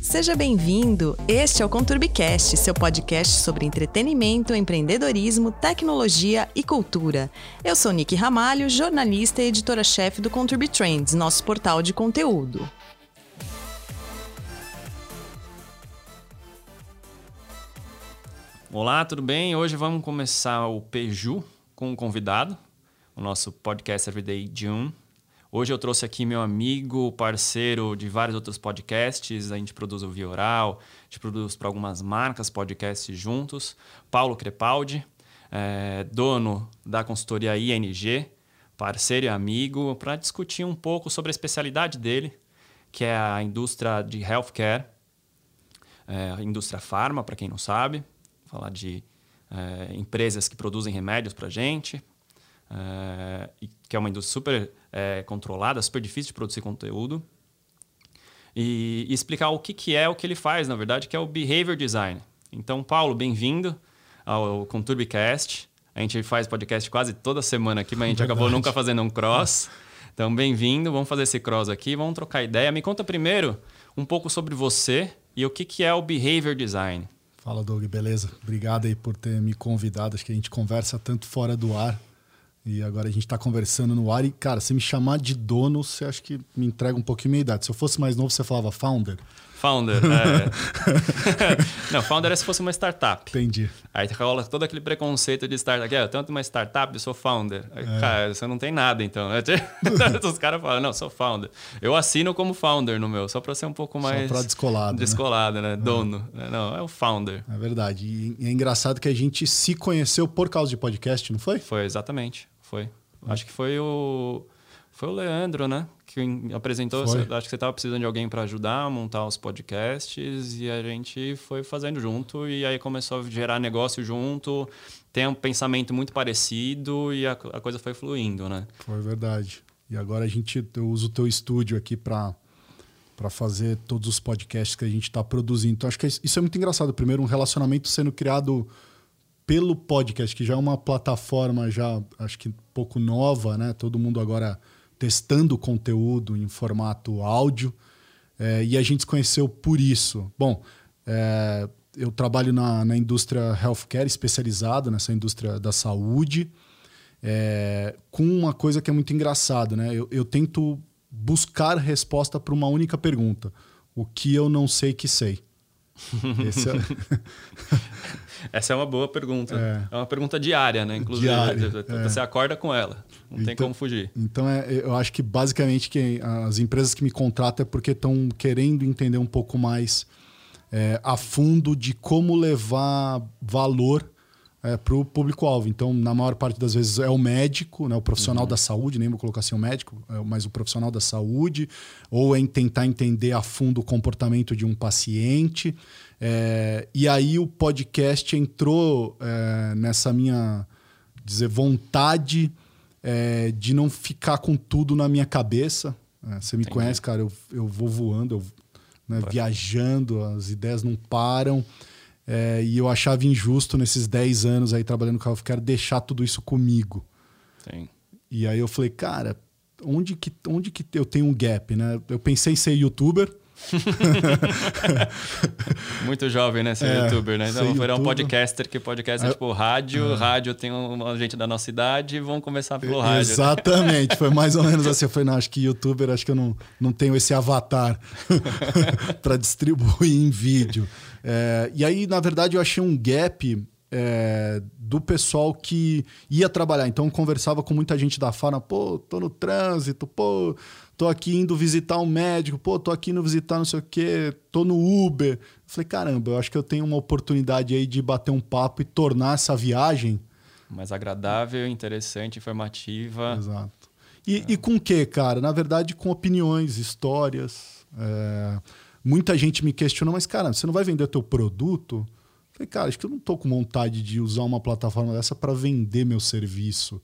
Seja bem-vindo. Este é o Conturbicast, seu podcast sobre entretenimento, empreendedorismo, tecnologia e cultura. Eu sou Nick Ramalho, jornalista e editora-chefe do Conturbi Trends, nosso portal de conteúdo. Olá, tudo bem? Hoje vamos começar o Peju com um convidado, o nosso podcast Everyday June. Hoje eu trouxe aqui meu amigo, parceiro de vários outros podcasts. A gente produz o Via Oral, a gente produz para algumas marcas podcasts juntos. Paulo Crepaldi, é, dono da consultoria ING, parceiro e amigo, para discutir um pouco sobre a especialidade dele, que é a indústria de healthcare, é, indústria farma, para quem não sabe. Falar de é, empresas que produzem remédios para gente, é, que é uma indústria super é, controlada, super difícil de produzir conteúdo. E, e, explicar o que, que é o que ele faz, na verdade, que é o Behavior Design. Então, Paulo, bem-vindo ao Conturbicast. A gente faz podcast quase toda semana aqui, mas a gente verdade. acabou nunca fazendo um cross. Então, bem-vindo. Vamos fazer esse cross aqui, vamos trocar ideia. Me conta primeiro um pouco sobre você e o que, que é o Behavior Design. Fala, Doug, beleza? Obrigado aí por ter me convidado. Acho que a gente conversa tanto fora do ar e agora a gente está conversando no ar e, cara, se me chamar de dono, você acha que me entrega um pouquinho minha idade. Se eu fosse mais novo, você falava founder. Founder, é. Não, founder é se fosse uma startup. Entendi. Aí rola todo aquele preconceito de startup. É, eu tenho uma startup, eu sou founder. Aí, é. Cara, você não tem nada, então. Né? Os caras falam, não, sou founder. Eu assino como founder no meu, só para ser um pouco mais... Só para descolado? Descolado, né? né? Dono. É. Não, é o founder. É verdade. E é engraçado que a gente se conheceu por causa de podcast, não foi? Foi, exatamente. Foi. Acho que foi o foi o Leandro, né? Que apresentou. Você, acho que você estava precisando de alguém para ajudar a montar os podcasts e a gente foi fazendo junto e aí começou a gerar negócio junto. Tem um pensamento muito parecido e a, a coisa foi fluindo, né? Foi verdade. E agora a gente eu uso o teu estúdio aqui para para fazer todos os podcasts que a gente está produzindo. Então acho que isso é muito engraçado. Primeiro, um relacionamento sendo criado pelo podcast, que já é uma plataforma já acho que pouco nova, né? Todo mundo agora testando conteúdo em formato áudio. É, e a gente se conheceu por isso. Bom, é, eu trabalho na, na indústria healthcare, especializado nessa indústria da saúde, é, com uma coisa que é muito engraçada, né? Eu, eu tento buscar resposta para uma única pergunta: o que eu não sei que sei. É... Essa é uma boa pergunta. É, é uma pergunta diária, né? Inclusive, diária, é. você acorda com ela. Não então, tem como fugir. Então, é, eu acho que basicamente que as empresas que me contratam é porque estão querendo entender um pouco mais é, a fundo de como levar valor é, para o público-alvo. Então, na maior parte das vezes é o médico, né, o profissional uhum. da saúde, nem vou colocar assim o médico, é, mas o profissional da saúde, ou é em tentar entender a fundo o comportamento de um paciente. É, e aí o podcast entrou é, nessa minha dizer vontade é, de não ficar com tudo na minha cabeça. É, você me Entendi. conhece, cara, eu, eu vou voando, eu, né, viajando, as ideias não param. É, e eu achava injusto nesses 10 anos aí trabalhando com healthcare deixar tudo isso comigo. Sim. E aí eu falei, cara, onde que, onde que eu tenho um gap, né? Eu pensei em ser youtuber. Muito jovem, né? Ser é, youtuber, né? Então, virar um podcaster, que podcast é, é tipo rádio, é. rádio tem uma gente da nossa idade, vamos começar pelo rádio. Exatamente, foi mais ou menos assim. Eu falei, não, acho que youtuber, acho que eu não, não tenho esse avatar para distribuir em vídeo. É, e aí, na verdade, eu achei um gap é, do pessoal que ia trabalhar. Então, eu conversava com muita gente da Fana, pô, tô no trânsito, pô, tô aqui indo visitar um médico, pô, tô aqui indo visitar não sei o quê, tô no Uber. Eu falei, caramba, eu acho que eu tenho uma oportunidade aí de bater um papo e tornar essa viagem mais agradável, interessante, informativa. Exato. E, é. e com o quê, cara? Na verdade, com opiniões, histórias. É muita gente me questionou, mas, cara, você não vai vender teu produto? Eu falei, cara, acho que eu não tô com vontade de usar uma plataforma dessa para vender meu serviço.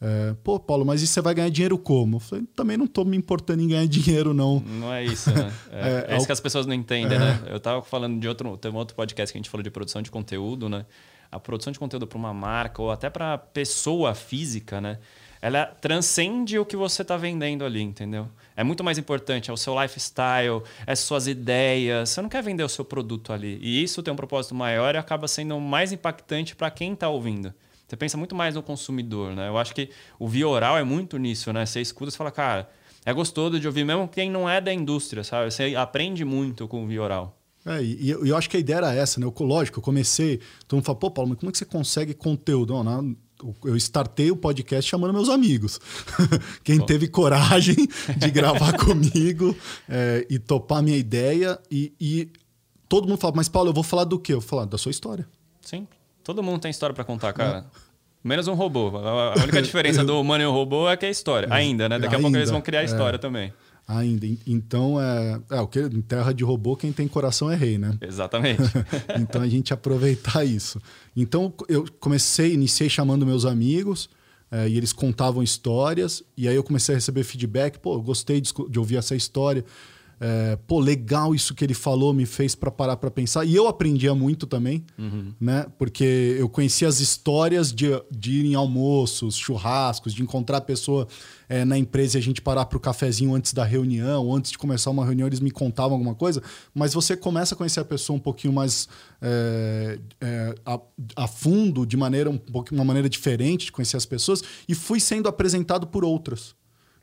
É, Pô, Paulo, mas e você vai ganhar dinheiro como? Eu falei, também não tô me importando em ganhar dinheiro, não. Não é isso, né? É, é, é isso que as pessoas não entendem, é. né? Eu tava falando de outro, tem um outro podcast que a gente falou de produção de conteúdo, né? A produção de conteúdo para uma marca ou até para pessoa física, né? Ela transcende o que você está vendendo ali, entendeu? É muito mais importante, é o seu lifestyle, é suas ideias. Você não quer vender o seu produto ali. E isso tem um propósito maior e acaba sendo mais impactante para quem está ouvindo. Você pensa muito mais no consumidor, né? Eu acho que o via oral é muito nisso, né? Você escuta e fala, cara, é gostoso de ouvir mesmo quem não é da indústria, sabe? Você aprende muito com o via oral. É, e eu, acho que a ideia era essa, né? Lógico, eu comecei, todo mundo fala, pô, Paulo, mas como é que você consegue conteúdo? Não, não, eu startei o podcast chamando meus amigos. Quem Bom. teve coragem de gravar comigo é, e topar minha ideia. E, e, todo mundo fala, mas Paulo, eu vou falar do quê? Eu vou falar da sua história. Sim. Todo mundo tem história para contar, cara. É. Menos um robô. A única diferença do humano e o robô é que é a história. É. Ainda, né? Daqui a pouco eles vão criar a história é. também. Ainda. Então, é, é o que em terra de robô, quem tem coração é rei, né? Exatamente. então, a gente aproveitar isso. Então, eu comecei, iniciei chamando meus amigos, é, e eles contavam histórias, e aí eu comecei a receber feedback. Pô, eu gostei de, de ouvir essa história. É, pô, legal isso que ele falou, me fez para parar para pensar. E eu aprendia muito também, uhum. né? Porque eu conhecia as histórias de, de ir em almoços, churrascos, de encontrar a pessoa é, na empresa e a gente parar para o cafezinho antes da reunião, antes de começar uma reunião, eles me contavam alguma coisa. Mas você começa a conhecer a pessoa um pouquinho mais é, é a, a, fundo, de maneira um pouquinho, uma maneira diferente de conhecer as pessoas, e fui sendo apresentado por outras.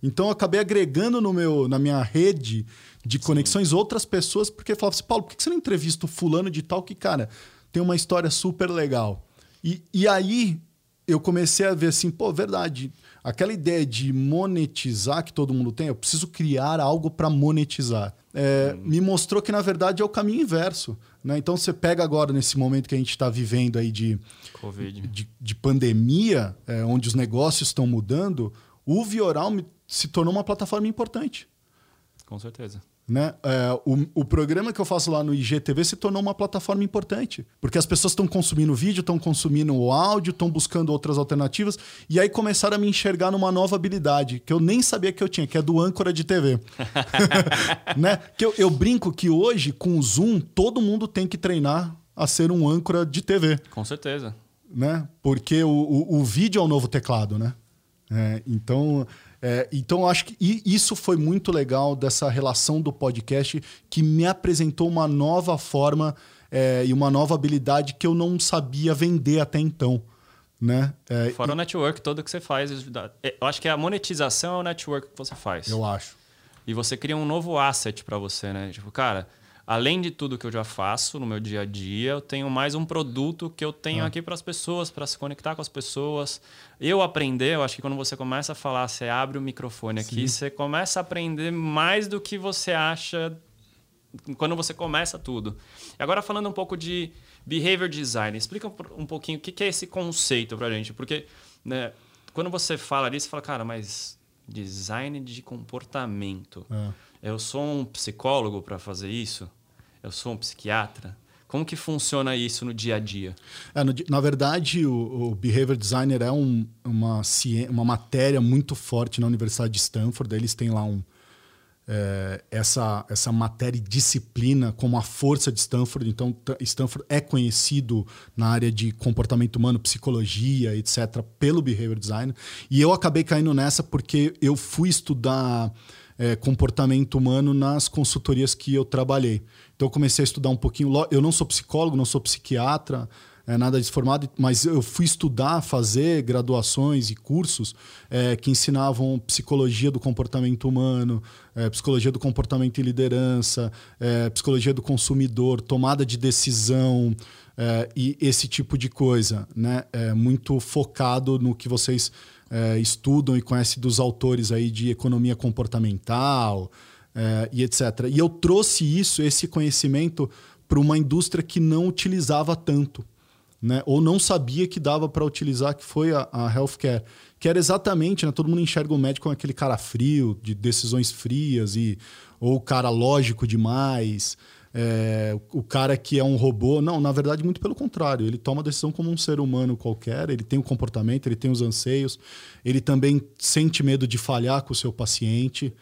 Então eu acabei agregando no meu, na minha rede de conexões Sim. outras pessoas, porque falava assim, Paulo, por que você não entrevista o fulano de tal que, cara, tem uma história super legal? E, e aí eu comecei a ver assim, pô, verdade. Aquela ideia de monetizar que todo mundo tem, eu preciso criar algo para monetizar. É, hum. Me mostrou que, na verdade, é o caminho inverso. Né? Então, você pega agora, nesse momento que a gente está vivendo aí de, de, de, pandemia, é, onde os negócios estão mudando, o Vioral se tornou uma plataforma importante. Com certeza. Né? É, o, o programa que eu faço lá no IGTV se tornou uma plataforma importante, porque as pessoas estão consumindo vídeo, estão consumindo o áudio, estão buscando outras alternativas, e aí começaram a me enxergar numa nova habilidade, que eu nem sabia que eu tinha, que é do âncora de TV. né? que eu, eu brinco que hoje, com o Zoom, todo mundo tem que treinar a ser um âncora de TV. Com certeza. Né? Porque o, o, o vídeo é o novo teclado, né? É, então, é, então, acho que isso foi muito legal dessa relação do podcast que me apresentou uma nova forma é, e uma nova habilidade que eu não sabia vender até então. Né? É, Fora e... o network todo que você faz. É, eu acho que a monetização é o network que você faz. Eu acho. E você cria um novo asset para você, né? Tipo, cara, além de tudo que eu já faço no meu dia a dia, eu tenho mais um produto que eu tenho ah. aqui para as pessoas, para se conectar com as pessoas. Eu aprender, eu acho que quando você começa a falar, você abre o microfone aqui, Sim. você começa a aprender mais do que você acha quando você começa tudo. Agora falando um pouco de behavior design, explica um pouquinho o que é esse conceito para a gente, porque né, quando você fala disso, você fala, cara, mas design de comportamento. É. Eu sou um psicólogo para fazer isso? Eu sou um psiquiatra? Como que funciona isso no dia a dia? É, no, na verdade, o, o, Behavior Designer é um, uma, uma matéria muito forte na Universidade de Stanford. Eles têm lá um, é, essa, essa matéria e disciplina como a força de Stanford. Então, Stanford é conhecido na área de comportamento humano, psicologia, etc., pelo Behavior Design. E eu acabei caindo nessa porque eu fui estudar é, comportamento humano nas consultorias que eu trabalhei. Então eu comecei a estudar um pouquinho. Eu não sou psicólogo, não sou psiquiatra, é, nada disso formado, mas eu fui estudar, fazer graduações e cursos é, que ensinavam psicologia do comportamento humano, é, psicologia do comportamento e liderança, é, psicologia do consumidor, tomada de decisão é, e esse tipo de coisa, né? É, muito focado no que vocês é, estudam e conhecem dos autores aí de economia comportamental é, e etc. E eu trouxe isso, esse conhecimento, para uma indústria que não utilizava tanto, né? ou não sabia que dava para utilizar, que foi a, a healthcare. Que era exatamente, né? todo mundo enxerga o médico como aquele cara frio, de decisões frias, e ou cara lógico demais é, o cara que é um robô. Não, na verdade, muito pelo contrário. Ele toma a decisão como um ser humano qualquer, ele tem o comportamento, ele tem os anseios, ele também sente medo de falhar com o seu paciente.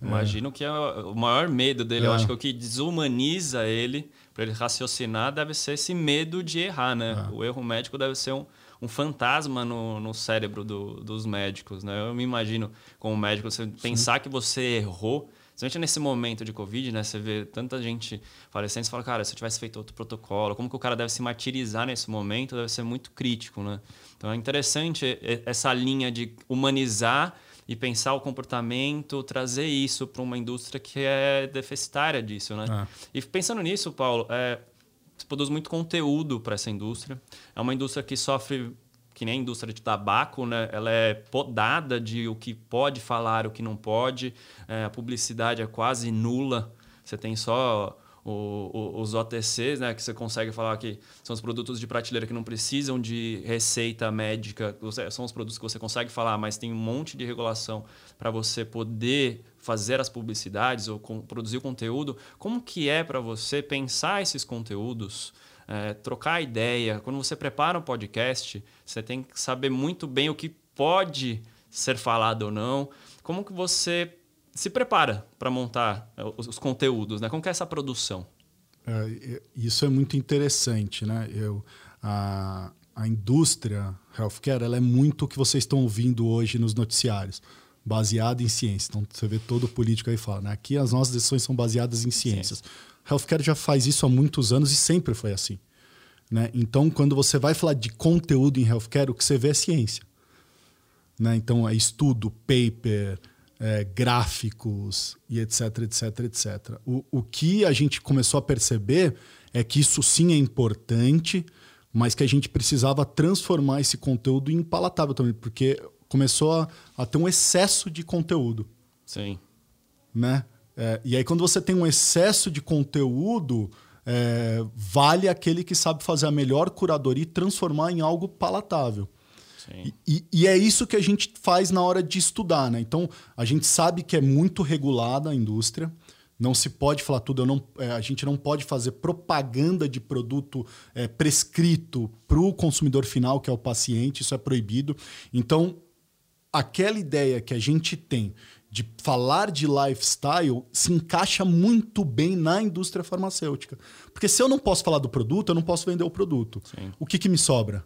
Imagino é. que é o maior medo dele, é. eu acho que o que desumaniza ele para ele raciocinar deve ser esse medo de errar, né? É. O erro médico deve ser um, um fantasma no, no cérebro do, dos médicos. Né? Eu me imagino, como médico, você Sim. pensar que você errou Principalmente nesse momento de Covid, né? Você vê tanta gente falecendo, você fala, cara, se eu tivesse feito outro protocolo, como que o cara deve se martirizar nesse momento, deve ser muito crítico, né? Então é interessante essa linha de humanizar e pensar o comportamento, trazer isso para uma indústria que é deficitária disso, né? Ah. E pensando nisso, Paulo, é, você produz muito conteúdo para essa indústria. É uma indústria que sofre que nem a indústria de tabaco, né? ela é podada de o que pode falar, o que não pode. É, a publicidade é quase nula. Você tem só o, o, os OTCs, né, que você consegue falar que são os produtos de prateleira que não precisam de receita médica, são os produtos que você consegue falar, mas tem um monte de regulação para você poder fazer as publicidades ou com, produzir o conteúdo. Como que é para você pensar esses conteúdos? É, trocar ideia. Quando você prepara um podcast, você tem que saber muito bem o que pode ser falado ou não. Como que você se prepara para montar é, os, os, conteúdos, né? Como que é essa produção? É, isso é muito interessante, né? Eu, a, a indústria healthcare ela é muito o que vocês estão ouvindo hoje nos noticiários, baseado em ciência. Então você vê todo político aí fala, né? aqui as nossas decisões são baseadas em ciências. Ciência. Healthcare já faz isso há muitos anos e sempre foi assim. Né? Então, quando você vai falar de conteúdo em healthcare, o que você vê é ciência. Né? Então, é estudo, paper, é, gráficos e etc, etc, etc. O, o que a gente começou a perceber é que isso sim é importante, mas que a gente precisava transformar esse conteúdo em palatável também, porque começou a, a ter um excesso de conteúdo. Sim. Né? É, e aí, quando você tem um excesso de conteúdo, é, vale aquele que sabe fazer a melhor curadoria e transformar em algo palatável. E, e, e, é isso que a gente faz na hora de estudar. Né? Então, a gente sabe que é muito regulada a indústria. Não se pode falar tudo. Não, é, a gente não pode fazer propaganda de produto é, prescrito para o consumidor final, que é o paciente. Isso é proibido. Então, aquela ideia que a gente tem de falar de lifestyle se encaixa muito bem na indústria farmacêutica. Porque se eu não posso falar do produto, eu não posso vender o produto. Sim. O que, que me sobra?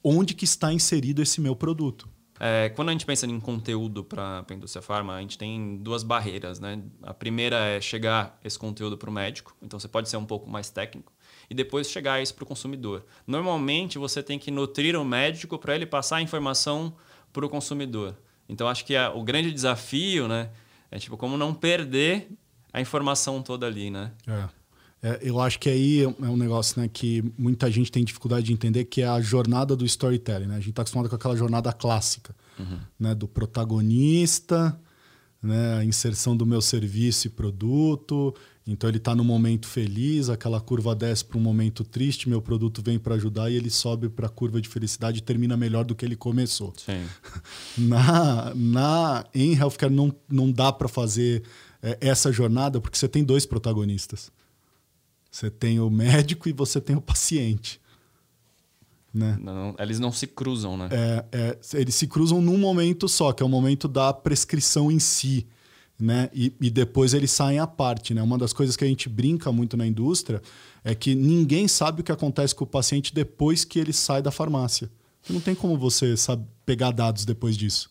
Onde que está inserido esse meu produto? É, quando a gente pensa em conteúdo para a indústria farma, a gente tem duas barreiras. Né? A primeira é chegar esse conteúdo para o médico, então você pode ser um pouco mais técnico, e depois chegar isso para o consumidor. Normalmente você tem que nutrir o médico para ele passar a informação para o consumidor. Então acho que a, o grande desafio, né, é tipo como não perder a informação toda ali, né? É. É, eu acho que aí é um negócio né, que muita gente tem dificuldade de entender, que é a jornada do storytelling. Né? A gente está acostumado com aquela jornada clássica, uhum. né, do protagonista, né, a inserção do meu serviço e produto, então ele está no momento feliz, aquela curva desce para um momento triste, meu produto vem para ajudar e ele sobe para a curva de felicidade e termina melhor do que ele começou. Sim. Na, na, em healthcare não, não dá para fazer é, essa jornada porque você tem dois protagonistas. Você tem o médico e você tem o paciente. Né? Não, eles não se cruzam, né? É, é, eles se cruzam num momento só, que é o momento da prescrição em si né? E, e, depois eles saem à parte, né? Uma das coisas que a gente brinca muito na indústria é que ninguém sabe o que acontece com o paciente depois que ele sai da farmácia. Não tem como você sabe, pegar dados depois disso.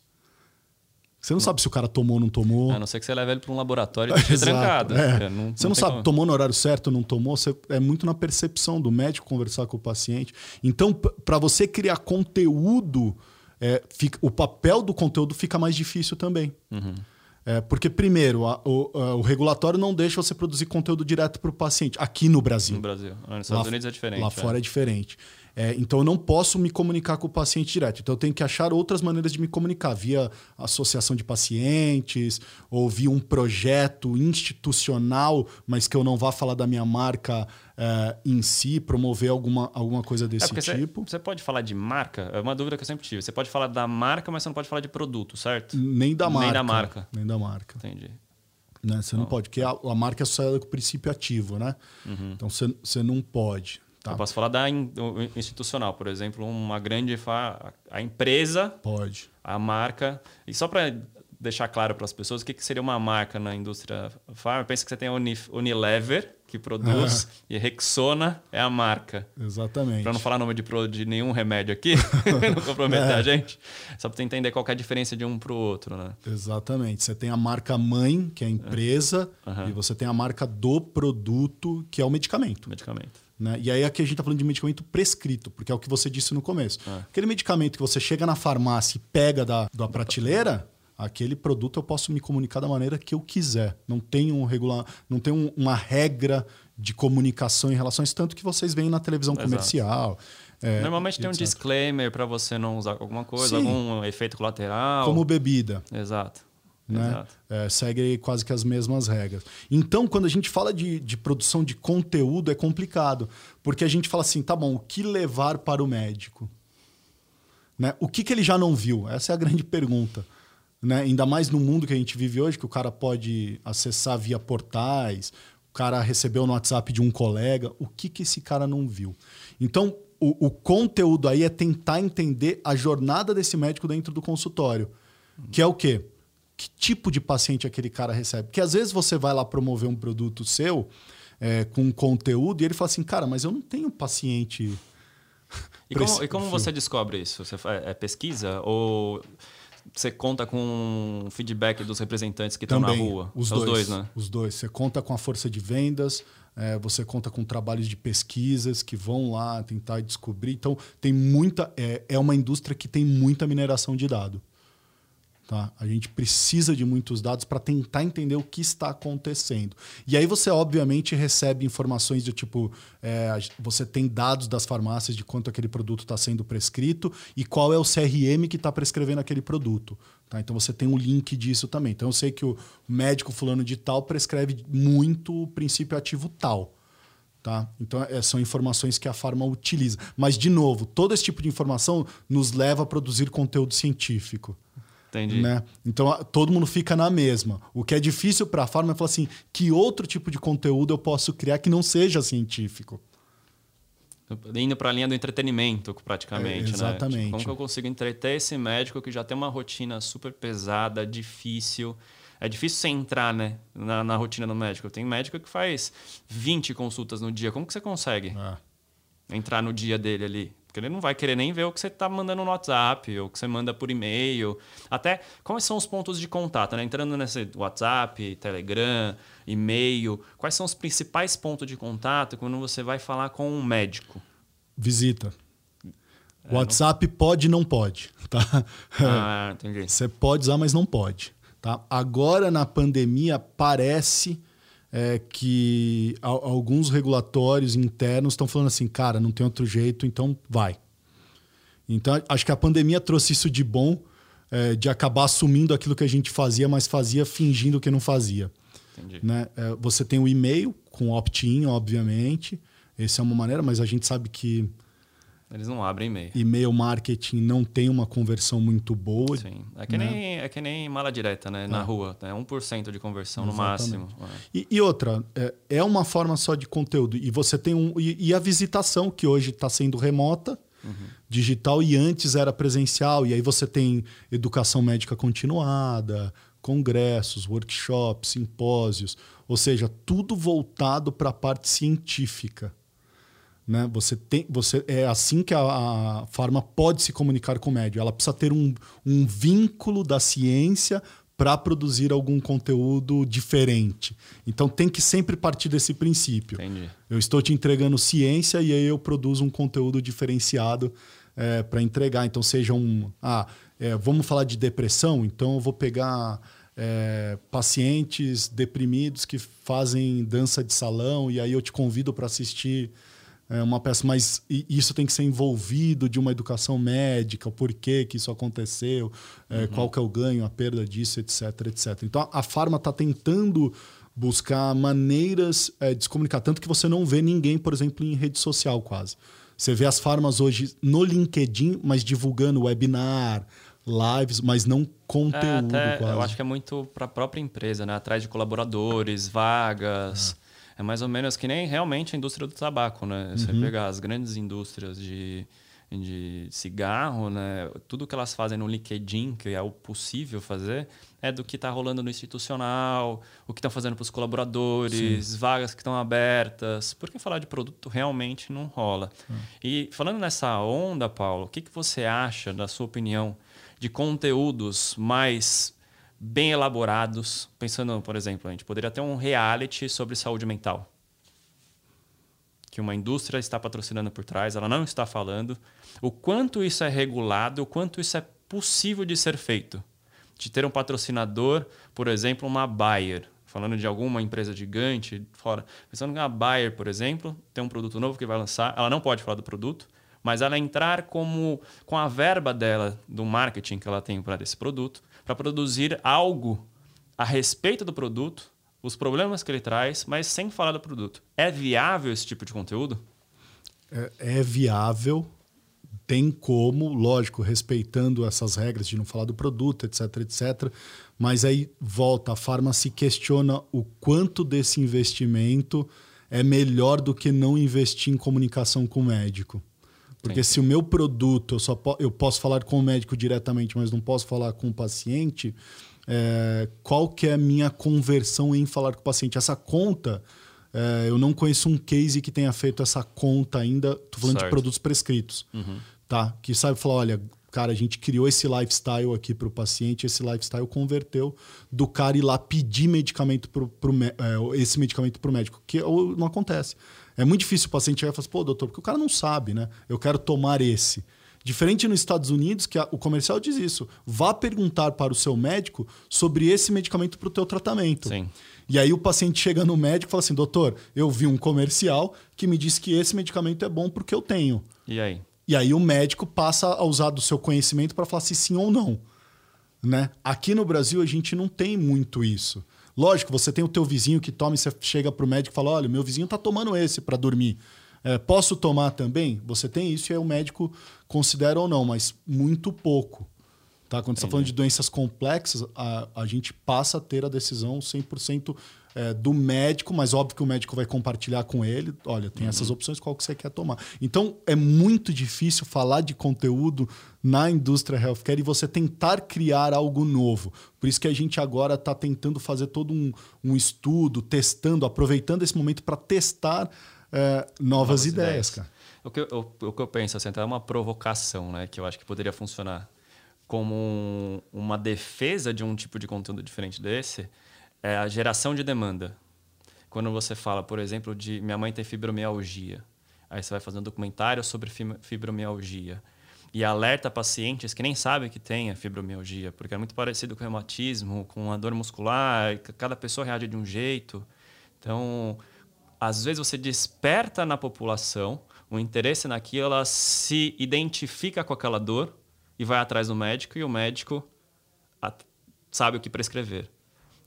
Você não, não, sabe se o cara tomou ou não tomou. A não ser que você leve ele para um laboratório e deixe trancado. É. Não, você não, sabe, como... tomou no horário certo ou não tomou. Você, é muito na percepção do médico conversar com o paciente. Então, para você criar conteúdo, é, fica, o papel do conteúdo fica mais difícil também. Uhum. É, porque, primeiro, a, o, a, o, regulatório não deixa você produzir conteúdo direto para o paciente, aqui no Brasil. No Brasil. Nos Estados lá, Unidos é diferente. Lá é. fora é diferente. É, então eu não posso me comunicar com o paciente direto. Então eu tenho que achar outras maneiras de me comunicar, via associação de pacientes, ou via um projeto institucional, mas que eu não vá falar da minha marca é, em si, promover alguma, alguma coisa é, desse é tipo. Você pode falar de marca? É uma dúvida que eu sempre tive. Você pode falar da marca, mas você não pode falar de produto, certo? Nem da marca. Nem da marca. Nem da marca. Entendi. Né? Você não pode, porque a, a marca é associada com o princípio ativo, né? Uhum. Então você, você não pode. Tá. Eu posso falar da in, institucional, por exemplo, uma grande a empresa, pode, a marca. E só para deixar claro para as pessoas o que, que seria uma marca na indústria farma. Pensa que você tem a Unilever, que produz, e Rexona é a marca. Exatamente. Para não falar nome de, de nenhum remédio aqui, não comprometer é. a gente, só para entender qual é a diferença de um para o outro. Né? Exatamente. Você tem a marca mãe, que é a empresa, uhum. e você tem a marca do produto, que é o medicamento. Medicamento. Né? E aí aqui a gente está falando de medicamento prescrito, porque é o que você disse no começo. É. Aquele medicamento que você chega na farmácia e pega da, da prateleira, aquele produto eu posso me comunicar da maneira que eu quiser. Não tem um regular, não tem um, uma regra de comunicação em relação a isso, tanto que vocês veem na televisão Exato. comercial. É, Normalmente tem um disclaimer para você não usar alguma coisa, Sim. algum efeito colateral. Como bebida. Exato. Né? É, segue quase que as mesmas regras. Então, quando a gente fala de, de produção de conteúdo, é complicado. Porque a gente fala assim, tá bom, o que levar para o médico? Né? O que, que ele já não viu? Essa é a grande pergunta. Né? Ainda mais no mundo que a gente vive hoje, que o cara pode acessar via portais, o cara recebeu no WhatsApp de um colega. O que, que esse cara não viu? Então, o, o conteúdo aí é tentar entender a jornada desse médico dentro do consultório. Que é o quê? Que tipo de paciente aquele cara recebe. Porque às vezes você vai lá promover um produto seu é, com conteúdo e ele fala assim, cara, mas eu não tenho paciente. E como, e como você descobre isso? Você é pesquisa ou você conta com feedback dos representantes que estão na rua? Os, dois, os dois, né? Os dois. Você conta com a força de vendas, é, você conta com trabalhos de pesquisas que vão lá tentar descobrir. Então, tem muita. É, é uma indústria que tem muita mineração de dado. Tá? A gente precisa de muitos dados para tentar entender o que está acontecendo. E aí você, obviamente, recebe informações do tipo: é, você tem dados das farmácias de quanto aquele produto está sendo prescrito e qual é o CRM que está prescrevendo aquele produto. Tá? Então você tem um link disso também. Então eu sei que o médico fulano de tal prescreve muito o princípio ativo tal. Tá? Então, é, são informações que a farma utiliza. Mas, de novo, todo esse tipo de informação nos leva a produzir conteúdo científico. Entendi. Né? Então todo mundo fica na mesma. O que é difícil para a farma é falar assim: que outro tipo de conteúdo eu posso criar que não seja científico? Indo para a linha do entretenimento, praticamente. É, exatamente. Né? Tipo, como que eu consigo entreter esse médico que já tem uma rotina super pesada, difícil? É difícil você entrar né, na, na rotina do médico. Tem médico que faz 20 consultas no dia. Como que você consegue é. entrar no dia dele ali? Porque ele não vai querer nem ver o que você está mandando no WhatsApp, ou o que você manda por e-mail. Até quais são os pontos de contato, né? Entrando nesse WhatsApp, Telegram, e-mail, quais são os principais pontos de contato quando você vai falar com um médico? Visita. É, WhatsApp não... pode e não pode, tá? Ah, entendi. Você pode usar, mas não pode. Tá? Agora, na pandemia, parece é que alguns regulatórios internos estão falando assim, cara, não tem outro jeito, então vai. Então, acho que a pandemia trouxe isso de bom, é, de acabar assumindo aquilo que a gente fazia, mas fazia fingindo que não fazia. Entendi. Né? É, você tem o e-mail com opt-in, obviamente. Essa é uma maneira, mas a gente sabe que eles não abrem e-mail. E-mail marketing não tem uma conversão muito boa. Sim. É que, né? nem, é que nem mala direta, né? Na é. rua. É 1% de conversão Exatamente. no máximo. É. E, e, outra, é, é, uma forma só de conteúdo. E você tem um. E, e a visitação, que hoje está sendo remota, uhum. digital, e antes era presencial. E aí você tem educação médica continuada, congressos, workshops, simpósios. Ou seja, tudo voltado para a parte científica. Né? Você tem, você é assim que a, a farma pode se comunicar com o médio. Ela precisa ter um, um vínculo da ciência para produzir algum conteúdo diferente. Então tem que sempre partir desse princípio. Entendi. Eu estou te entregando ciência e aí eu produzo um conteúdo diferenciado é, para entregar. Então seja um, ah, é, vamos falar de depressão. Então eu vou pegar é, pacientes deprimidos que fazem dança de salão e aí eu te convido para assistir é uma peça, mas isso tem que ser envolvido de uma educação médica, o porquê que isso aconteceu, é, uhum. qual que é o ganho, a perda disso, etc, etc. Então a, a Farma está tentando buscar maneiras é, de se comunicar, tanto que você não vê ninguém, por exemplo, em rede social quase. Você vê as farmas hoje no LinkedIn, mas divulgando webinar, lives, mas não conteúdo é, até, quase. Eu acho que é muito para a própria empresa, né? Atrás de colaboradores, vagas. É é mais ou menos que nem realmente a indústria do tabaco, né? Você uhum. pegar as grandes indústrias de de cigarro, né? Tudo que elas fazem no LinkedIn, que é o possível fazer, é do que está rolando no institucional, o que estão fazendo para os colaboradores, Sim. vagas que estão abertas. Porque falar de produto realmente não rola. Hum. E falando nessa onda, Paulo, o que, que você acha, da sua opinião, de conteúdos mais bem elaborados? Pensando, por exemplo, a gente poderia ter um reality sobre saúde mental que uma indústria está patrocinando por trás, ela não está falando, o quanto isso é regulado, o quanto isso é possível de ser feito. De ter um patrocinador, por exemplo, uma Bayer, falando de alguma empresa gigante fora. Pensando que a Bayer, por exemplo, tem um produto novo que vai lançar, ela não pode falar do produto, mas ela entrar como com a verba dela do marketing que ela tem para esse produto, para produzir algo a respeito do produto os problemas que ele traz, mas sem falar do produto. É viável esse tipo de conteúdo? É, é viável, tem como, lógico, respeitando essas regras de não falar do produto, etc, etc. Mas aí volta, a farma se questiona o quanto desse investimento é melhor do que não investir em comunicação com o médico. Porque Sim. se o meu produto, eu só po eu posso falar com o médico diretamente, mas não posso falar com o paciente, é, qual que é a minha conversão em falar com o paciente. Essa conta, é, eu não conheço um case que tenha feito essa conta ainda. Estou falando certo. de produtos prescritos. Uhum. Tá? Que sabe falar, olha, cara, a gente criou esse lifestyle aqui para o paciente, esse lifestyle converteu do cara ir lá pedir medicamento pro, pro, é, esse medicamento para o médico, que não acontece. É muito difícil o paciente chegar e falar assim, pô, doutor, porque o cara não sabe, né? Eu quero tomar esse. Diferente nos Estados Unidos, que a, o comercial diz isso. Vá perguntar para o seu médico sobre esse medicamento para o teu tratamento. Sim. E aí o paciente chega no médico e fala assim, doutor, eu vi um comercial que me diz que esse medicamento é bom porque eu tenho. E aí? E aí o médico passa a usar do seu conhecimento para falar se sim ou não. Né? Aqui no Brasil a gente não tem muito isso. Lógico, você tem o teu vizinho que toma e você chega para o médico e fala, olha, meu vizinho está tomando esse para dormir. É, posso tomar também? Você tem isso e aí o médico considera ou não, mas muito pouco. Tá? Quando você está falando de doenças complexas, a, a gente passa a ter a decisão 100% é, do médico, mas óbvio que o médico vai compartilhar com ele. Olha, tem uhum. essas opções, qual que você quer tomar. Então, é muito difícil falar de conteúdo na indústria healthcare e você tentar criar algo novo. Por isso que a gente agora está tentando fazer todo um, um estudo, testando, aproveitando esse momento para testar é, novas, novas, ideias, ideias. cara. O que, eu, o que eu penso assim, é uma provocação, né? Que eu acho que poderia funcionar como um, uma defesa de um tipo de conteúdo diferente desse, é a geração de demanda. Quando você fala, por exemplo, de minha mãe tem fibromialgia, aí você vai fazer um documentário sobre fibromialgia e alerta pacientes que nem sabem que tem a fibromialgia, porque é muito parecido com o reumatismo, com a dor muscular, cada pessoa reage de um jeito. Então, às vezes você desperta na população o interesse naquilo, ela se identifica com aquela dor e vai atrás do médico e o médico sabe o que prescrever.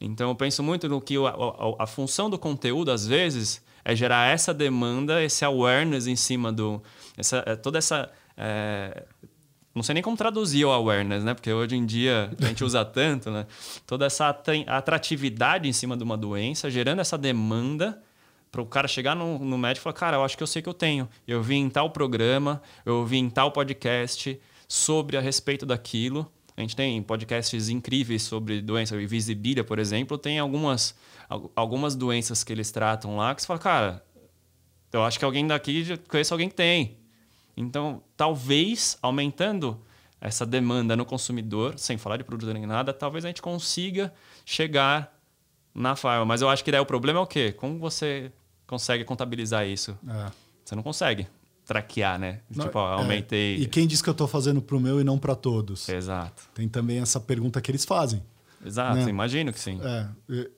Então eu penso muito no que a, a, a, função do conteúdo às vezes é gerar essa demanda, esse awareness em cima do essa, é, toda essa é, não sei nem como traduzir o awareness, né? Porque hoje em dia a gente usa tanto, né? Toda essa atratividade em cima de uma doença, gerando essa demanda para o cara chegar no, no médico e falar, cara, eu acho que eu sei que eu tenho. Eu vi em tal programa, eu vi em tal podcast sobre a respeito daquilo. A gente tem podcasts incríveis sobre doença. Invisibilia, por exemplo, tem algumas, algumas doenças que eles tratam lá que você fala, cara, eu acho que alguém daqui já conhece alguém que tem. Então, talvez aumentando essa demanda no consumidor, sem falar de produto nem nada, talvez a gente consiga chegar na farma. Mas eu acho que daí o problema é o quê? Como você consegue contabilizar isso. É. Você não consegue traquear, né? Não, tipo, ó, é. aumentei. É. E quem diz que eu estou fazendo para o meu e não para todos? Exato. Tem também essa pergunta que eles fazem. Exato, né? imagino que sim. É.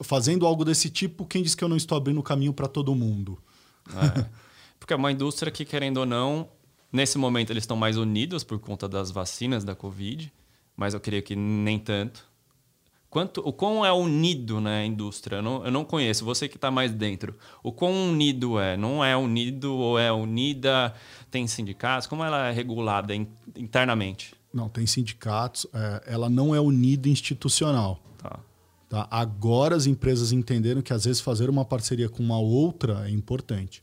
Fazendo algo desse tipo, quem diz que eu não estou abrindo o caminho para todo mundo? É. Porque é uma indústria que, querendo ou não, nesse momento eles estão mais unidos por conta das vacinas da Covid, mas eu creio que nem tanto. Quanto, o quão é unido né, a indústria? Eu não, eu não conheço, você que está mais dentro. O quão unido é? Não é unido ou é unida? Tem sindicatos? Como ela é regulada in, internamente? Não, tem sindicatos. É, ela não é unida institucional. Tá. Tá? Agora as empresas entenderam que às vezes fazer uma parceria com uma outra é importante.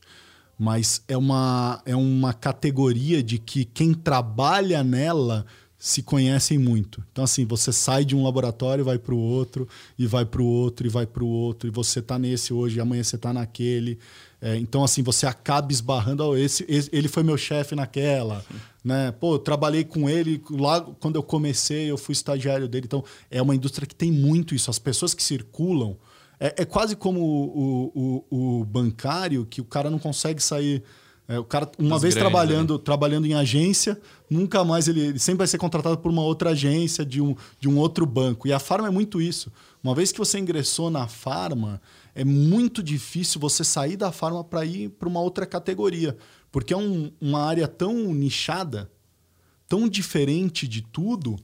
mas é uma, é uma categoria de que quem trabalha nela se conhecem muito. Então, assim, você sai de um laboratório, vai para o outro, e vai para o outro, e vai para o outro, e você está nesse hoje, e amanhã você está naquele. É, então, assim, você acaba esbarrando. Oh, esse, esse, ele foi meu chefe naquela. Né? Pô, eu trabalhei com ele lá quando eu comecei, eu fui estagiário dele. Então, é uma indústria que tem muito isso. As pessoas que circulam. É, é quase como o, o, o, bancário, que o cara não consegue sair. É, o cara, uma Os vez grandes, trabalhando, né? trabalhando em agência, nunca mais ele, ele, sempre vai ser contratado por uma outra agência de um, de um outro banco. E a Farma é muito isso. Uma vez que você ingressou na Farma, é muito difícil você sair da Farma para ir para uma outra categoria. Porque é um, uma área tão nichada, tão diferente de tudo,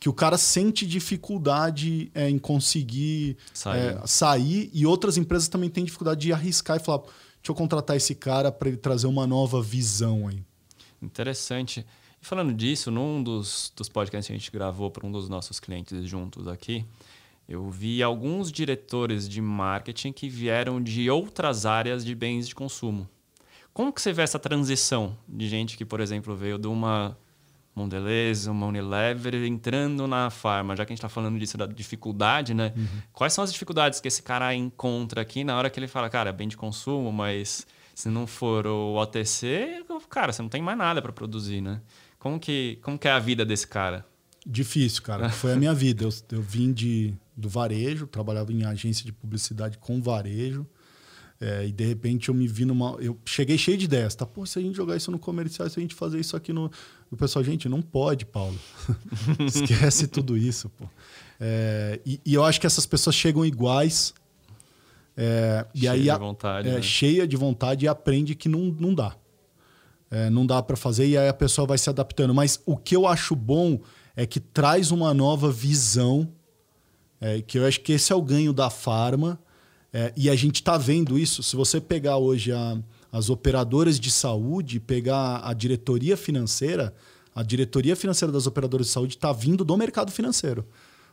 que o cara sente dificuldade é, em conseguir sair. É, sair. E outras empresas também têm dificuldade de arriscar e falar: deixa eu contratar esse cara para ele trazer uma nova visão aí. Interessante. E falando disso, num dos, dos podcasts que a gente gravou para um dos nossos clientes juntos aqui, eu vi alguns diretores de marketing que vieram de outras áreas de bens de consumo. Como que você vê essa transição de gente que, por exemplo, veio de uma Mondelez, uma Unilever entrando na farma, já que a gente está falando disso da dificuldade, né? Uhum. Quais são as dificuldades que esse cara encontra aqui na hora que ele fala, cara, é bem de consumo, mas se não for o OTC, cara, você não tem mais nada para produzir, né? Como que, como que é a vida desse cara? Difícil, cara. Foi a minha vida. Eu, eu vim de, do varejo, trabalhava em agência de publicidade com varejo. É, e de repente eu me vi numa. Eu cheguei cheio de ideias, tá? Pô, se a gente jogar isso no comercial, se a gente fazer isso aqui no. O pessoal, gente, não pode, Paulo. Esquece tudo isso, pô. É, e, e, eu acho que essas pessoas chegam iguais. É, e cheia aí, de vontade. É, né? Cheia de vontade e aprende que não, não dá. É, não dá para fazer e aí a pessoa vai se adaptando. Mas o que eu acho bom é que traz uma nova visão, é, que eu acho que esse é o ganho da farma é, e a gente está vendo isso. Se você pegar hoje a, as operadoras de saúde, pegar a diretoria financeira, a diretoria financeira das operadoras de saúde está vindo do mercado financeiro.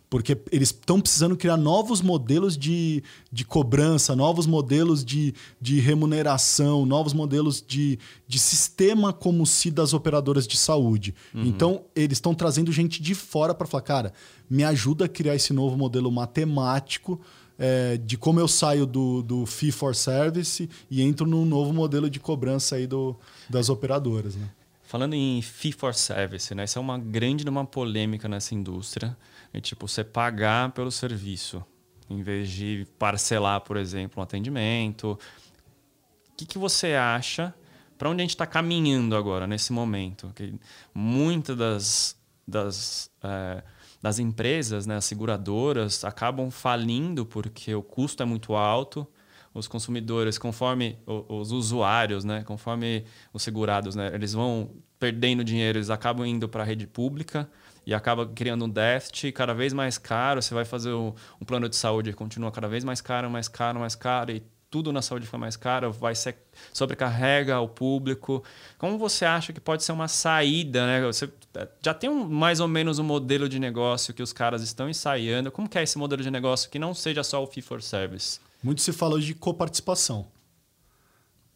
Porque eles estão precisando criar novos modelos de, de cobrança, novos modelos de, de remuneração, novos modelos de, de sistema como se das operadoras de saúde. Uhum. Então, eles estão trazendo gente de fora para falar, cara, me ajuda a criar esse novo modelo matemático é, de como eu saio do, do fee for service e entro num novo modelo de cobrança aí do, das operadoras. Né? Falando em fee for service, né? isso é uma grande uma polêmica nessa indústria. É tipo, você pagar pelo serviço, em vez de parcelar, por exemplo, um atendimento. O que, que você acha? Para onde a gente está caminhando agora, nesse momento? Que muitas das, das é, das empresas, né, as seguradoras, acabam falindo porque o custo é muito alto. Os consumidores, conforme os usuários, né, conforme os segurados, né, eles vão perdendo dinheiro, eles acabam indo para a rede pública e acaba criando um déficit cada vez mais caro. Você vai fazer um plano de saúde, continua cada vez mais caro, mais caro, mais caro e tudo na saúde fica mais caro, vai ser, sobrecarrega o público. Como você acha que pode ser uma saída? Né? Você é, já tem um, mais ou menos um modelo de negócio que os caras estão ensaiando. Como que é esse modelo de negócio que não seja só o fee for service? Muito se fala de coparticipação.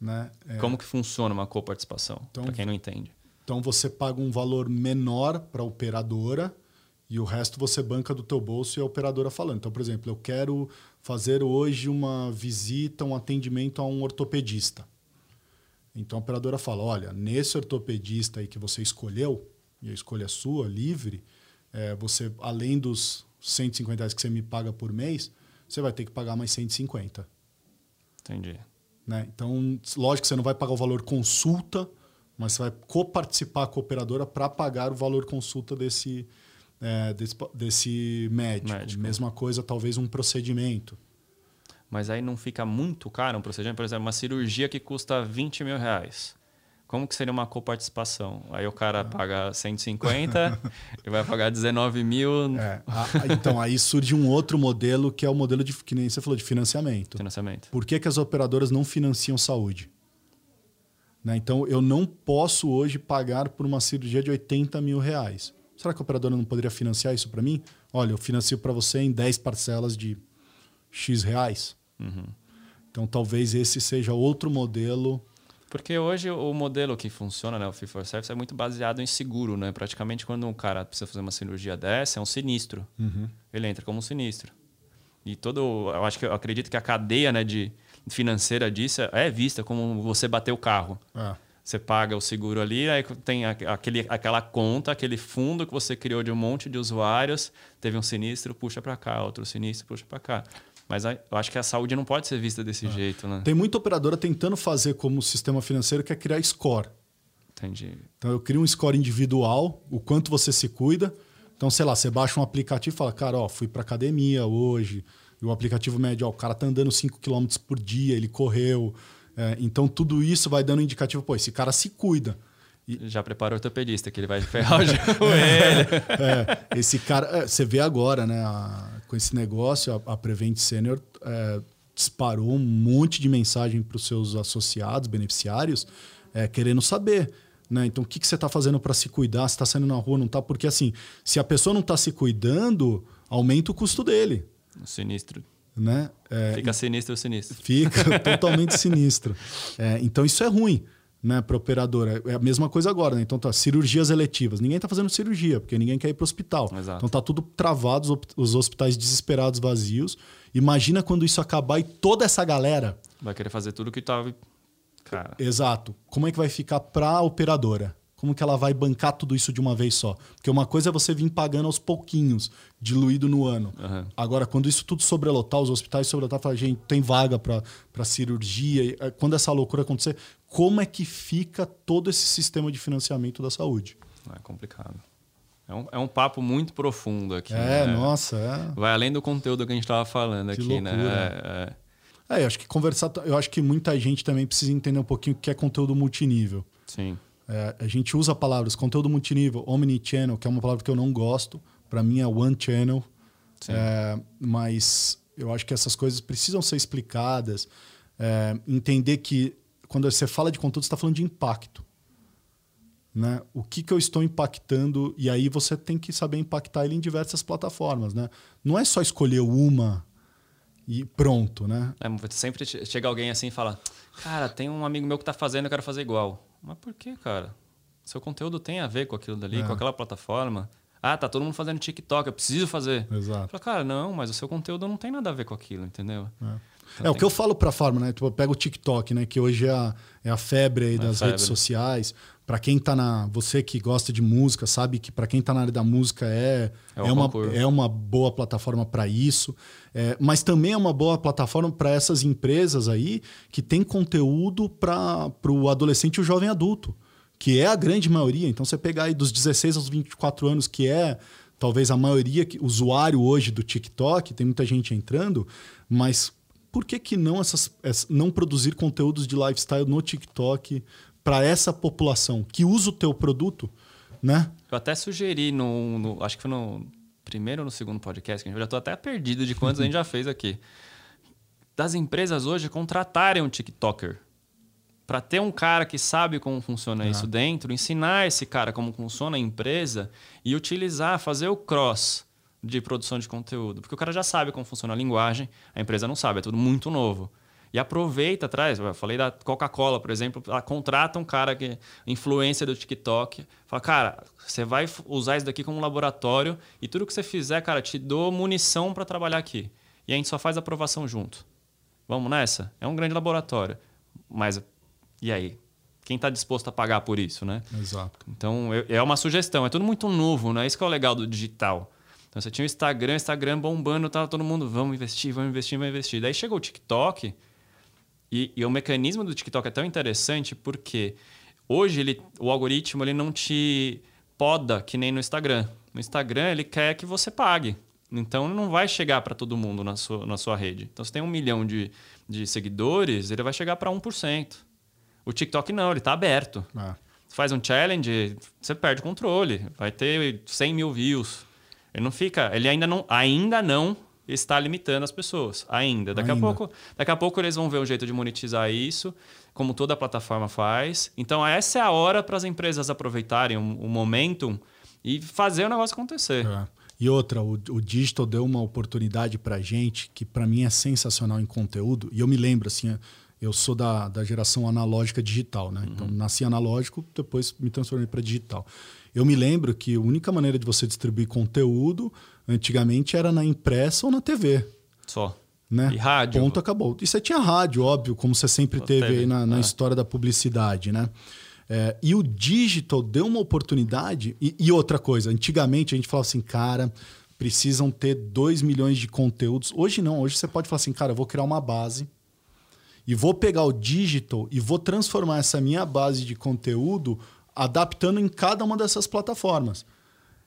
Né? É... Como que funciona uma coparticipação, então, para quem não entende? Então você paga um valor menor para a operadora e o resto você banca do teu bolso e a operadora falando. Então, por exemplo, eu quero fazer hoje uma visita, um atendimento a um ortopedista. Então a operadora fala: olha, nesse ortopedista aí que você escolheu, e a escolha é sua, livre, é, você, além dos 150 reais que você me paga por mês, você vai ter que pagar mais 150. Entendi. Né? Então, lógico que você não vai pagar o valor consulta, mas você vai coparticipar com a operadora para pagar o valor consulta desse, é, desse, desse médico. médico. Mesma coisa, talvez um procedimento. Mas aí não fica muito caro um procedimento? Por exemplo, uma cirurgia que custa 20 mil reais. Como que seria uma coparticipação? Aí o cara é. paga 150 e vai pagar 19 mil. É, então, aí surge um outro modelo que é o modelo de que nem você falou, de financiamento. Financiamento. Por que, que as operadoras não financiam saúde? Né? Então, eu não posso hoje pagar por uma cirurgia de 80 mil reais. Será que a operadora não poderia financiar isso para mim? Olha, eu financio para você em 10 parcelas de X reais. Uhum. Então, talvez esse seja outro modelo Porque hoje o modelo que funciona, né, o Fee for Service, é muito baseado em seguro, né? Praticamente quando um cara precisa fazer uma cirurgia dessa, é um sinistro. Uhum. Ele entra como um sinistro. E todo, eu acho que eu acredito que a cadeia, né, de financeira disso é vista como você bater o carro. É. Você paga o seguro ali, aí tem aquele, aquela conta, aquele fundo que você criou de um monte de usuários, teve um sinistro, puxa para cá, outro sinistro, puxa para cá. Mas eu acho que a saúde não pode ser vista desse é. jeito, né? Tem muita operadora tentando fazer como sistema financeiro que é criar score. Entendi. Então eu crio um score individual, o quanto você se cuida. Então, sei lá, você baixa um aplicativo e fala, cara, ó, fui para academia hoje. E o aplicativo médio, ó, o cara tá andando 5 km por dia, ele correu. É, então, tudo isso vai dando indicativo, pô, esse cara se cuida. E... Já prepara o ortopedista, que ele vai ferrar o joelho. é, esse cara, é, você vê agora, né, a, com esse negócio, a, a Prevent Senior é, disparou um monte de mensagem para os seus associados, beneficiários, é, querendo saber. Né? Então, o que, que você está fazendo para se cuidar? Se está saindo na rua, não está? Porque, assim, se a pessoa não está se cuidando, aumenta o custo dele. Sinistro. Né? É, fica sinistro sinistro. Fica totalmente sinistro. É, então, isso é ruim né, para operadora. É a mesma coisa agora, né? Então tá, cirurgias eletivas. Ninguém está fazendo cirurgia, porque ninguém quer ir para o hospital. Exato. Então tá tudo travado, os hospitais desesperados, vazios. Imagina quando isso acabar e toda essa galera. Vai querer fazer tudo que estava. Cara. Exato. Como é que vai ficar para a operadora? Como que ela vai bancar tudo isso de uma vez só? Porque uma coisa é você vir pagando aos pouquinhos, diluído no ano. Uhum. Agora, quando isso tudo sobrelotar, os hospitais sobrelotar, fala, gente, tem vaga para cirurgia. Eh, quando essa loucura acontecer, como é que fica todo esse sistema de financiamento da saúde? É complicado. É um, é um papo muito profundo aqui. É, né? nossa. É. Vai além do conteúdo que a gente estava falando que aqui, loucura. né? É, é. é, eu acho que conversar. Eu acho que muita gente também precisa entender um pouquinho o que é conteúdo multinível. Sim. É, a gente usa palavras conteúdo multinível, omnichannel, que é uma palavra que eu não gosto. Para mim é one channel. É, mas eu acho que essas coisas precisam ser explicadas. É, entender que quando você fala de conteúdo, você está falando de impacto. Né? O que, que eu estou impactando? E aí você tem que saber impactar ele em diversas plataformas. Né? Não é só escolher uma e pronto. Né? É, sempre chega alguém assim e fala: Cara, tem um amigo meu que está fazendo, eu quero fazer igual. Mas por que, cara? Seu conteúdo tem a ver com aquilo dali, é. com aquela plataforma. Ah, tá todo mundo fazendo TikTok, eu preciso fazer. Exato. Fala, cara, não, mas o seu conteúdo não tem nada a ver com aquilo, entendeu? É. Então, é o que eu falo para a farma, né? Tipo, eu pego o TikTok, né? Que hoje é a, é a febre é das febre. redes sociais. Para quem tá na. Você que gosta de música, sabe que para quem tá na área da música é, é, é uma, é uma boa plataforma para isso. É, mas também é uma boa plataforma para essas empresas aí que tem conteúdo para o adolescente e o jovem adulto, que é a grande maioria. Então, você pegar aí dos 16 aos 24 anos, que é talvez a maioria usuário hoje do TikTok, tem muita gente entrando, mas por que, que não, essas, não produzir conteúdos de lifestyle no TikTok para essa população que usa o teu produto, né? Eu até sugeri no, no acho que foi no primeiro ou no segundo podcast, que eu já estou até perdido de quantos a gente já fez aqui. Das empresas hoje contratarem um TikToker para ter um cara que sabe como funciona ah. isso dentro, ensinar esse cara como funciona a empresa e utilizar, fazer o cross de produção de conteúdo. Porque o cara já sabe como funciona a linguagem, a empresa não sabe, é tudo muito novo. E aproveita, traz. Eu falei da Coca-Cola, por exemplo, ela contrata um cara que influência do TikTok. Fala, cara, você vai usar isso daqui como laboratório e tudo que você fizer, cara, te dou munição para trabalhar aqui. E a gente só faz aprovação junto. Vamos nessa? É um grande laboratório. Mas e aí? Quem está disposto a pagar por isso, né? Exato. Então, é uma sugestão. É tudo muito novo, né? Isso que é o legal do digital. Então você tinha o Instagram, Instagram bombando, tava todo mundo, vamos investir, vamos investir, vamos investir. Daí chegou o TikTok, e, e o mecanismo do TikTok é tão interessante porque hoje ele, o algoritmo ele não te poda que nem no Instagram. No Instagram ele quer que você pague. Então não vai chegar para todo mundo na sua, na sua rede. Então você tem um milhão de, de seguidores, ele vai chegar para 1%. O TikTok não, ele está aberto. Ah. Você faz um challenge, você perde o controle. Vai ter 100 mil views. Ele não fica. Ele ainda não, ainda não está limitando as pessoas. Ainda. Daqui, ainda. A pouco, daqui a pouco eles vão ver um jeito de monetizar isso, como toda a plataforma faz. Então, essa é a hora para as empresas aproveitarem o, o momentum e fazer o negócio acontecer. É. E outra, o, o digital deu uma oportunidade para gente que para mim é sensacional em conteúdo. E eu me lembro assim, eu sou da, da geração analógica digital, né? Então, Uhum. nasci analógico, depois me transformei para digital. Eu me lembro que a única maneira de você distribuir conteúdo antigamente era na impressa ou na TV. Só. Né? E rádio. Ponto, acabou. E você tinha rádio, óbvio, como você sempre teve, aí na, na é. história da publicidade, né? É, e o digital deu uma oportunidade. E, e outra coisa, antigamente a gente falava assim, cara, precisam ter 2 milhões de conteúdos. Hoje não, hoje você pode falar assim, cara, eu vou criar uma base e vou pegar o digital e vou transformar essa minha base de conteúdo adaptando em cada uma dessas plataformas.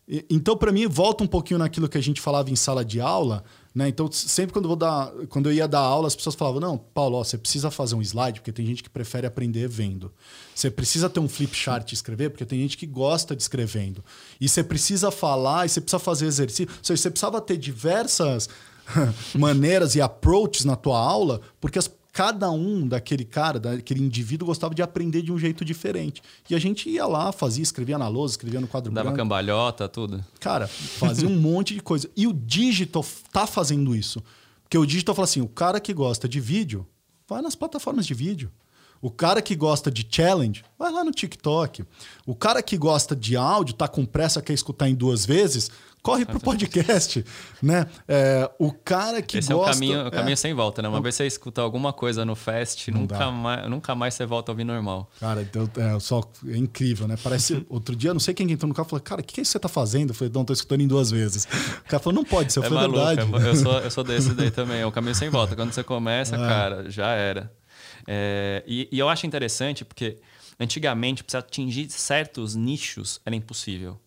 E- Então, para mim, volta um pouquinho naquilo que a gente falava em sala de aula, né? Então, sempre quando vou dar, quando eu ia dar aula, as pessoas falavam: não, Paulo, ó, você precisa fazer um slide, porque tem gente que prefere aprender vendo. Você precisa ter um flip chart e escrever, porque tem gente que gosta de escrevendo. E você precisa falar, e você precisa fazer exercício. Ou seja, você precisava ter diversas maneiras e approaches na tua aula, porque as- cada um daquele cara, daquele indivíduo, gostava de aprender de um jeito diferente. E a gente ia lá, fazia, escrevia na lousa, escrevia no quadro Dava branco. cambalhota, tudo. Cara, fazia um monte de coisa. E o digital tá fazendo isso. Porque o digital fala assim: o cara que gosta de vídeo, vai nas plataformas de vídeo. O cara que gosta de challenge, vai lá no TikTok. O cara que gosta de áudio, tá com pressa, quer escutar em duas vezes, corre pro podcast, né? É, o cara que Esse gosta... é o caminho, o é. caminho sem volta, né? Uma vez você escutar alguma coisa no Não nunca dá. mais, nunca mais você volta a ouvir normal. Cara, então, é, só, é incrível, né? Parece. Outro dia, não sei quem entrou no carro e falou: Cara, o que, que você tá fazendo? Eu falei: Não, tô escutando em duas vezes. O cara falou: Não pode, isso é foi maluco, verdade. é- eu, sou, eu sou desse daí também. É o caminho sem volta. Quando você começa, cara, já era. É, e, e eu acho interessante porque antigamente, para atingir certos nichos, era impossível.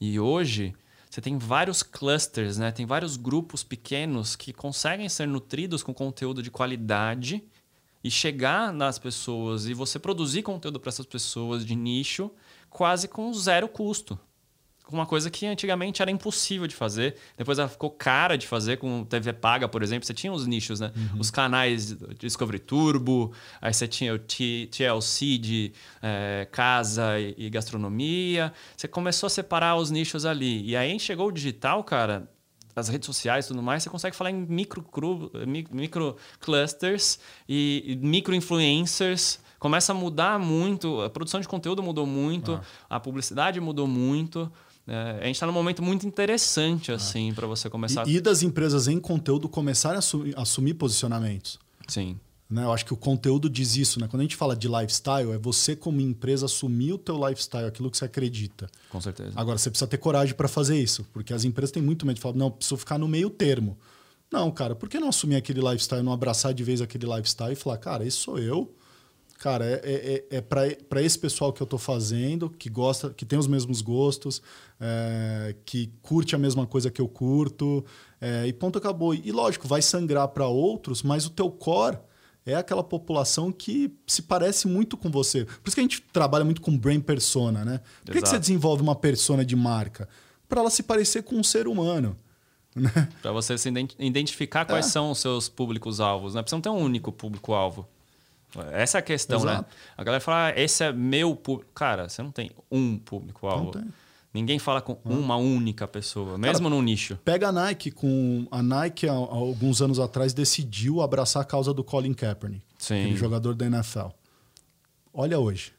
E hoje, você tem vários clusters, né? tem vários grupos pequenos que conseguem ser nutridos com conteúdo de qualidade e chegar nas pessoas e você produzir conteúdo para essas pessoas de nicho quase com zero custo uma coisa que antigamente era impossível de fazer. Depois ela ficou cara de fazer com TV paga, por exemplo. Você tinha os nichos, né? Os canais Discovery Turbo, aí você tinha o T- TLC de eh, casa e, e gastronomia. Você começou a separar os nichos ali. E aí chegou o digital, cara. As redes sociais e tudo mais, você consegue falar em micro, cru, micro clusters e, e micro influencers. Começa a mudar muito, a produção de conteúdo mudou muito, a publicidade mudou muito. É, a gente está num momento muito interessante, assim, para você começar. E, e das empresas em conteúdo começarem a assumir, assumir posicionamentos. Sim. Né? Eu acho que o conteúdo diz isso. Né? Quando a gente fala de lifestyle, é você, como empresa, assumir o teu lifestyle, aquilo que você acredita. Com certeza. Agora, você precisa ter coragem para fazer isso, porque as empresas têm muito medo de falar, não, preciso ficar no meio termo. Não, cara, por que não assumir aquele lifestyle, não abraçar de vez aquele lifestyle e falar, cara, esse sou eu, cara, é, é, é, é para esse pessoal que eu tô fazendo, que gosta, que tem os mesmos gostos, é, que curte a mesma coisa que eu curto, é, e ponto acabou. E lógico, vai sangrar para outros, mas o teu core é aquela população que se parece muito com você. Por isso que a gente trabalha muito com brain persona, né? Por que, que você desenvolve uma persona de marca? Para ela se parecer com um ser humano. Né? Para você se ident- identificar quais É. são os seus públicos-alvos. Né? Porque você não tem um único público-alvo. Essa é a questão, né? Exato. A galera fala, ah, esse é meu público. Cara, você não tem um público-alvo. Ninguém fala com uma única pessoa, mesmo num nicho. Pega a Nike com a Nike há, há alguns anos atrás decidiu abraçar a causa do Colin Kaepernick, Sim. aquele jogador da NFL. Olha hoje,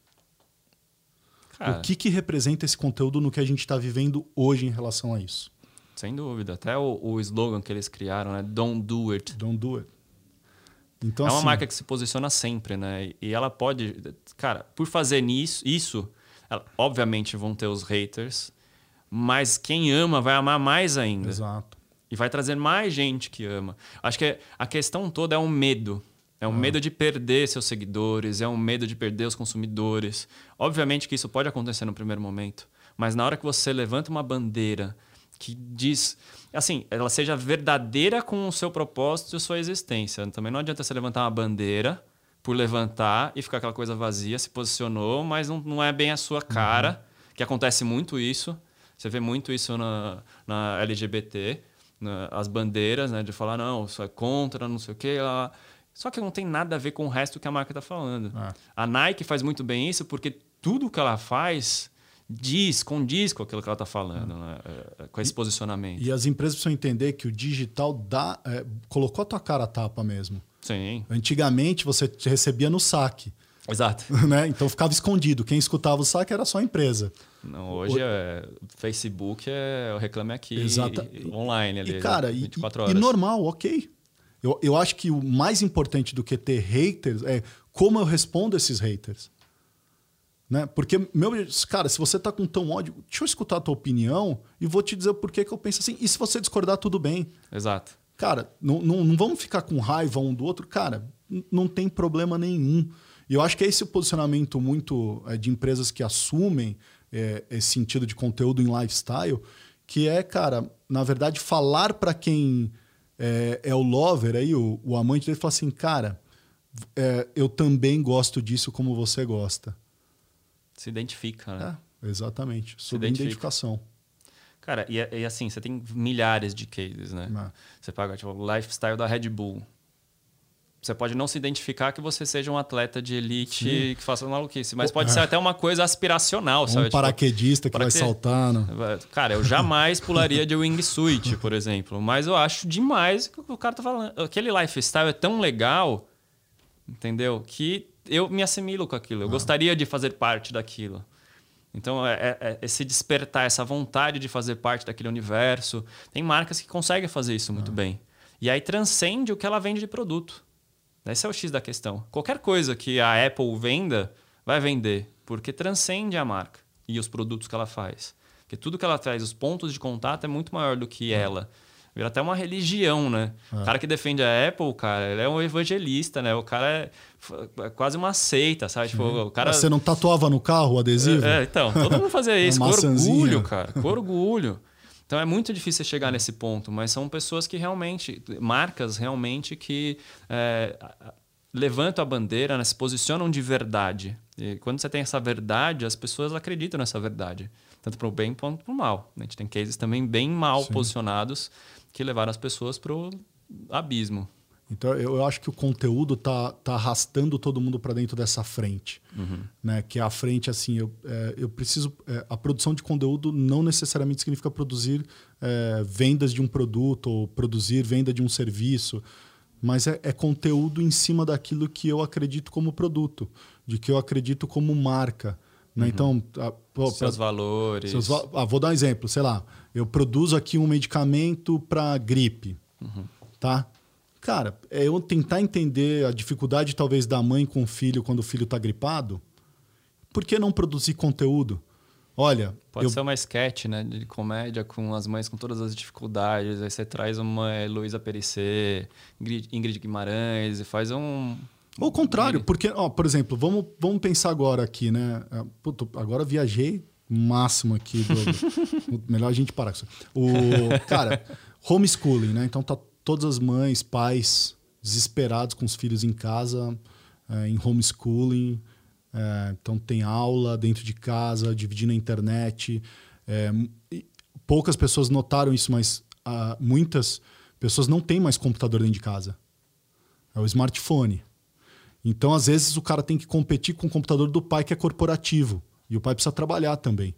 Cara, o que que representa esse conteúdo no que a gente está vivendo hoje em relação a isso? Sem dúvida. Até o, o slogan que eles criaram, né? Don't do it. Don't do it. Então é uma assim, marca que se posiciona sempre, né? E ela pode. Cara, por fazer nisso, isso, ela- obviamente vão ter os haters, mas quem ama vai amar mais ainda. Exato. E vai trazer mais gente que ama. Acho que a questão toda é um medo. É um medo de perder seus seguidores, é um medo de perder os consumidores. Obviamente que isso pode acontecer no primeiro momento, mas na hora que você levanta uma bandeira que diz, assim, ela seja verdadeira com o seu propósito e sua existência. Também não adianta você levantar uma bandeira por levantar e ficar aquela coisa vazia, se posicionou, mas não, não é bem a sua cara, que acontece muito isso. Você vê muito isso na, na LGBT, na- as bandeiras, né, de falar, não, isso é contra, não sei o quê. lá. Só que não tem nada a ver com o resto que a marca está falando. É. A Nike faz muito bem isso porque tudo que ela faz diz, condiz com aquilo que ela está falando, né? É, com esse posicionamento. E as empresas precisam entender que o digital dá, é, colocou a tua cara a tapa mesmo. Sim. Antigamente você recebia no saque. Exato. Né? Então ficava escondido. Quem escutava o saque era só a empresa. Não, hoje o... é Facebook é o reclame aqui Exata... online ali. E, cara, 24 horas. E, e normal, ok. Eu, eu acho que o mais importante do que ter haters é como eu respondo esses haters. Né? Porque, meu, cara, se você tá com tão ódio, deixa eu escutar a tua opinião e vou te dizer por que eu penso assim. E se você discordar, tudo bem. Exato. Cara, não, não, não vamos ficar com raiva um do outro. Cara, não tem problema nenhum. E eu acho que é esse o posicionamento muito é, de empresas que assumem é, esse sentido de conteúdo em lifestyle, que é, cara, na verdade, falar para quem é, é, o lover, aí, o, o amante dele, falar assim, cara, é, eu também gosto disso como você gosta. Se identifica, né? É, exatamente. Sobre identificação. Cara, e, e, assim, você tem milhares de cases, né? É. Você paga, tipo, o lifestyle da Red Bull. Você pode não se identificar que você seja um atleta de elite Sim. que faça maluquice, mas pode é. ser até uma coisa aspiracional, um sabe? Um tipo, paraquedista que vai saltando. Cara, eu jamais pularia de wingsuit, por exemplo, mas eu acho demais que o cara tá falando. Aquele lifestyle é tão legal, entendeu? Que eu me assimilo com aquilo. Eu ah. gostaria de fazer parte daquilo. Então, é, é, é, esse despertar, essa vontade de fazer parte daquele universo. Tem marcas que conseguem fazer isso muito ah. bem. E aí transcende o que ela vende de produto. Esse é o X da questão. Qualquer coisa que a Apple venda, vai vender, porque transcende a marca e os produtos que ela faz. Porque tudo que ela traz, os pontos de contato, é muito maior do que ela. Vira até uma religião, né? O cara que defende a Apple, cara, ele é um evangelista, né? O cara é, é quase uma seita, sabe? Tipo, o cara... Você não tatuava no carro o adesivo? É, então, todo mundo fazia isso. com orgulho, cara. Com orgulho. Então é muito difícil chegar nesse ponto, mas são pessoas que realmente, marcas realmente que é, levantam a bandeira, né, se posicionam de verdade. E quando você tem essa verdade, as pessoas acreditam nessa verdade, tanto para o bem quanto para o mal. A gente tem cases também bem mal Sim. posicionados que levaram as pessoas para o abismo. Então eu acho que o conteúdo tá, tá arrastando todo mundo para dentro dessa frente, uhum. né? Que é a frente assim, eu, é, eu preciso é, a produção de conteúdo não necessariamente significa produzir é, vendas de um produto ou produzir venda de um serviço, mas é, é, conteúdo em cima daquilo que eu acredito como produto, de que eu acredito como marca. Né? Uhum. Então, a, pô, seus pra, valores. Seus, ah, vou dar um exemplo, sei lá, eu produzo aqui um medicamento para gripe, uhum. tá? Cara, é eu tentar entender a dificuldade talvez da mãe com o filho quando o filho está gripado. Por que não produzir conteúdo? Olha. Pode eu... ser uma sketch, né? De comédia com as mães com todas as dificuldades. Aí você traz uma Luísa Perissé, Ingrid Guimarães e faz um. Ou o contrário, porque, ó, por exemplo, vamos, vamos pensar agora aqui, né? Ah, puta, agora viajei máximo aqui. Do... melhor a gente parar com isso. O, cara, homeschooling, né? Então tá todas as mães, pais desesperados com os filhos em casa, é, em homeschooling. É, então tem aula dentro de casa, dividindo a internet. É, poucas pessoas notaram isso, mas uh, muitas pessoas não têm mais computador dentro de casa. É o smartphone. Então, às vezes, o cara tem que competir com o computador do pai, que é corporativo. E o pai precisa trabalhar também.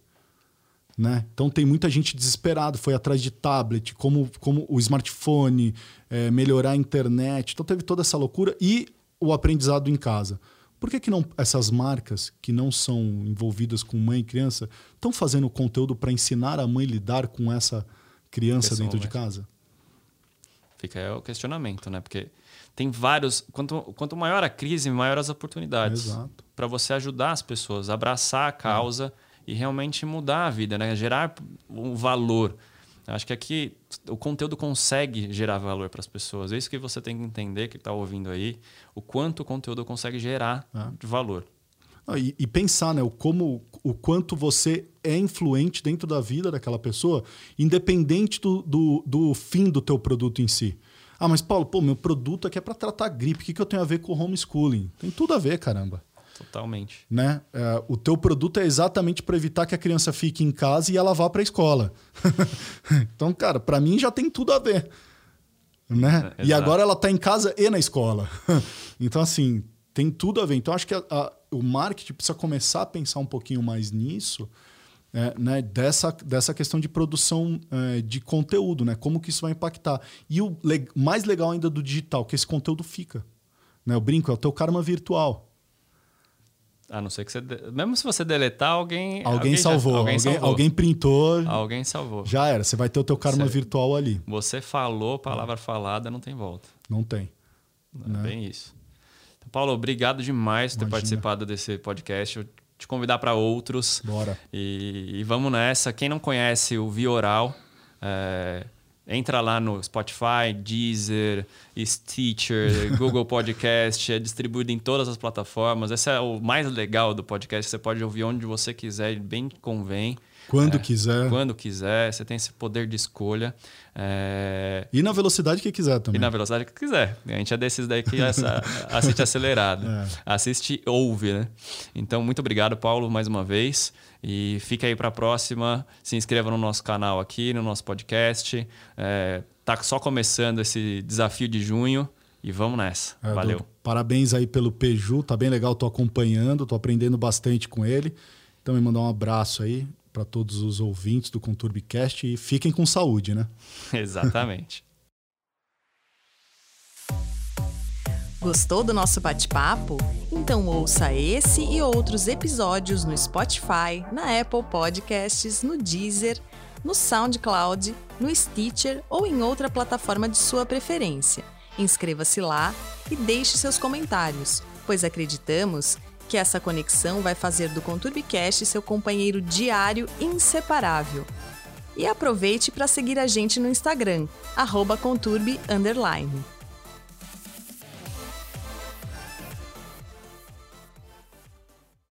Né? Então tem muita gente desesperada, foi atrás de tablet, como, como o smartphone, é, melhorar a internet. Então teve toda essa loucura e o aprendizado em casa. Por que, que não essas marcas que não são envolvidas com mãe e criança estão fazendo conteúdo para ensinar a mãe a lidar com essa criança dentro de casa? Fica aí o questionamento, né? Porque tem vários. Quanto, quanto maior a crise, maior as oportunidades. Para você ajudar as pessoas, abraçar a causa. É e realmente mudar a vida, né? gerar um valor. Acho que aqui o conteúdo consegue gerar valor para as pessoas. É isso que você tem que entender, que está ouvindo aí, o quanto o conteúdo consegue gerar é. de valor. E, e, pensar, né, o, como, o quanto você é influente dentro da vida daquela pessoa, independente do, do, do fim do teu produto em si. Ah, mas Paulo, pô, meu produto aqui é para tratar gripe. O que, que eu tenho a ver com homeschooling? Tem tudo a ver, caramba. Totalmente. Né? É, o teu produto é exatamente para evitar que a criança fique em casa e ela vá para a escola. então, cara, para mim já tem tudo a ver. Né? É, e agora ela está em casa e na escola. então, assim, tem tudo a ver. Então, acho que a, a, o marketing precisa começar a pensar um pouquinho mais nisso é, né, dessa, dessa questão de produção é, de conteúdo, né? Como que isso vai impactar. E o le mais legal ainda do digital, que esse conteúdo fica. Né? Eu brinco, é o teu karma virtual. A não ser que você. De... Mesmo se você deletar, alguém. Alguém, salvou, já... alguém, alguém, salvou. alguém printou. Alguém salvou. Já era, você vai ter o teu karma Você- virtual ali. Você falou, palavra falada, não tem volta. Não tem. É Né? bem isso. Paulo, obrigado demais por ter participado desse podcast. Eu te convidar para outros. Bora. E, e vamos nessa. Quem não conhece o Vioral, é, entra lá no Spotify, Deezer, Stitcher, Google Podcast. É distribuído em todas as plataformas. Esse é o mais legal do podcast. Você pode ouvir onde você quiser, bem que convém. Quando É, quiser. Quando quiser. Você tem esse poder de escolha. É, E na velocidade que quiser também. e na velocidade que quiser. A gente é desses daí que essa- assiste acelerado. É. Assiste ouve, né? Então, muito obrigado, Paulo, mais uma vez. E fica aí para a próxima. Se inscreva no nosso canal aqui, no nosso podcast. É, tá só começando esse desafio de junho. E vamos nessa. É, Valeu. Parabéns aí pelo Peju, tá bem legal, tô acompanhando, tô aprendendo bastante com ele. Então me mandar um abraço aí para todos os ouvintes do Conturbicast e fiquem com saúde, né? Exatamente. Gostou do nosso bate-papo? Então ouça esse e outros episódios no Spotify, na Apple Podcasts, no Deezer, no SoundCloud, no Stitcher ou em outra plataforma de sua preferência. Inscreva-se lá e deixe seus comentários, pois acreditamos que essa conexão vai fazer do Conturbicast seu companheiro diário inseparável. E aproveite para seguir a gente no Instagram, arroba.